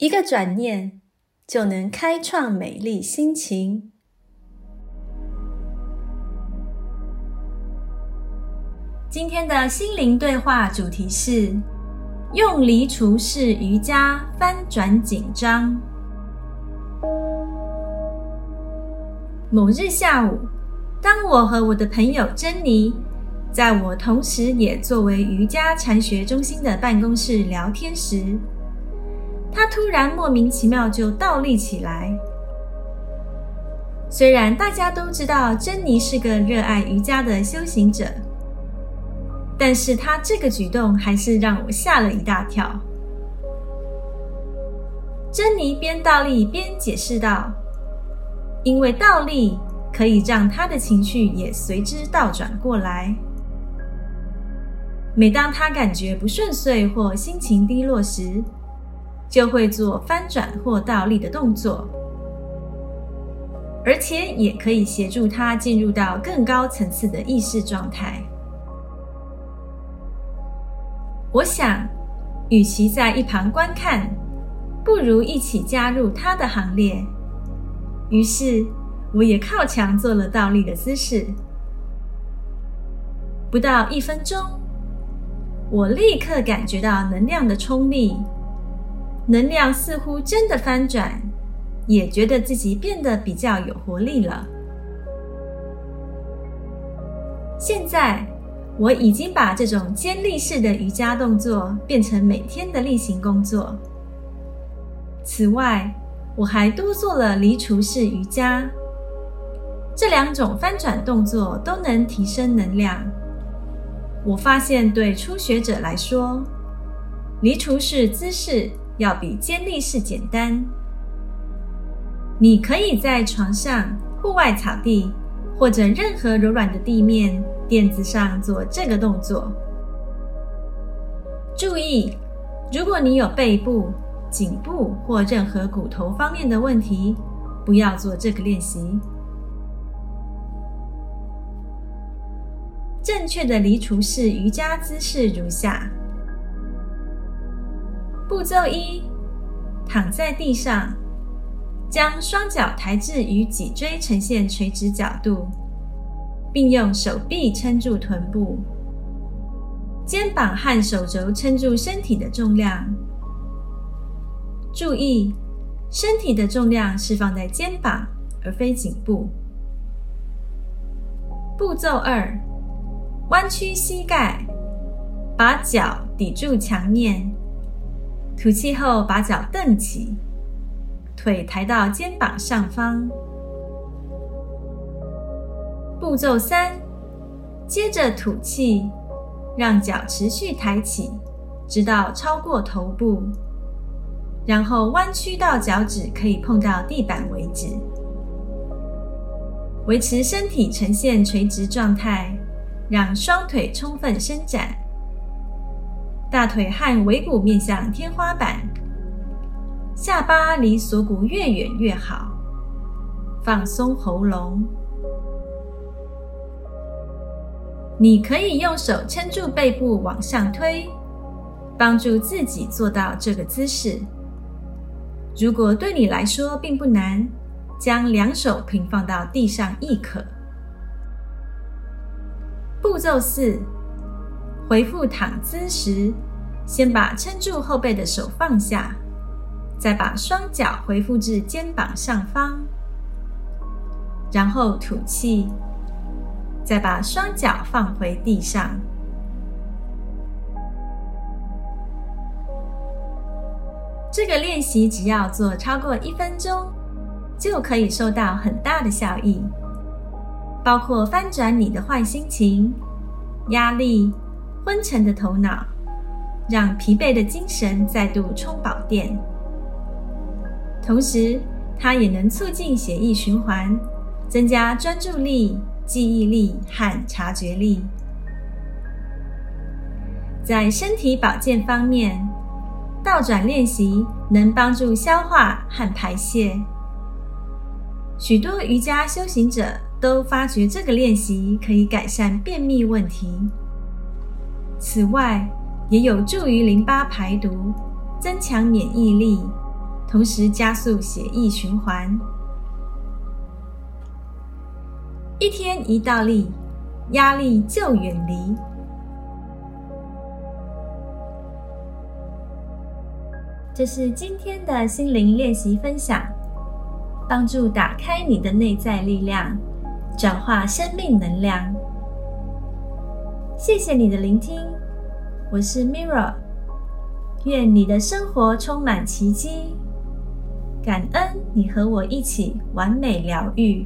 一个转念就能开创美丽心情。今天的心灵对话主题是：用离除式瑜伽翻转紧张。某日下午。当我和我的朋友珍妮，在我同时也作为瑜伽禅学中心的办公室聊天时，他突然莫名其妙就倒立起来。虽然大家都知道珍妮是个热爱瑜伽的修行者，但是她这个举动还是让我吓了一大跳。珍妮边倒立边解释道：“因为倒立。”可以让他的情绪也随之倒转过来。每当他感觉不顺遂或心情低落时，就会做翻转或倒立的动作，而且也可以协助他进入到更高层次的意识状态。我想，与其在一旁观看，不如一起加入他的行列。于是。我也靠墙做了倒立的姿势，不到一分钟，我立刻感觉到能量的冲力，能量似乎真的翻转，也觉得自己变得比较有活力了。现在我已经把这种尖立式的瑜伽动作变成每天的例行工作。此外，我还多做了离除式瑜伽。这两种翻转动作都能提升能量。我发现，对初学者来说，离除式姿势要比尖立式简单。你可以在床上、户外草地或者任何柔软的地面垫子上做这个动作。注意，如果你有背部、颈部或任何骨头方面的问题，不要做这个练习。正确的离除式瑜伽姿势如下：步骤一，躺在地上，将双脚抬至与脊椎呈现垂直角度，并用手臂撑住臀部，肩膀和手肘撑住身体的重量。注意，身体的重量是放在肩膀而非颈部。步骤二。弯曲膝盖，把脚抵住墙面，吐气后把脚蹬起，腿抬到肩膀上方。步骤三，接着吐气，让脚持续抬起，直到超过头部，然后弯曲到脚趾可以碰到地板为止，维持身体呈现垂直状态。让双腿充分伸展，大腿和尾骨面向天花板，下巴离锁骨越远越好。放松喉咙，你可以用手撑住背部往上推，帮助自己做到这个姿势。如果对你来说并不难，将两手平放到地上亦可。步骤四，回复躺姿时，先把撑住后背的手放下，再把双脚回复至肩膀上方，然后吐气，再把双脚放回地上。这个练习只要做超过一分钟，就可以收到很大的效益。包括翻转你的坏心情、压力、昏沉的头脑，让疲惫的精神再度充饱电。同时，它也能促进血液循环，增加专注力、记忆力和察觉力。在身体保健方面，倒转练习能帮助消化和排泄。许多瑜伽修行者都发觉这个练习可以改善便秘问题。此外，也有助于淋巴排毒，增强免疫力，同时加速血液循环。一天一倒立，压力就远离。这是今天的心灵练习分享。帮助打开你的内在力量，转化生命能量。谢谢你的聆听，我是 Mirra，愿你的生活充满奇迹。感恩你和我一起完美疗愈。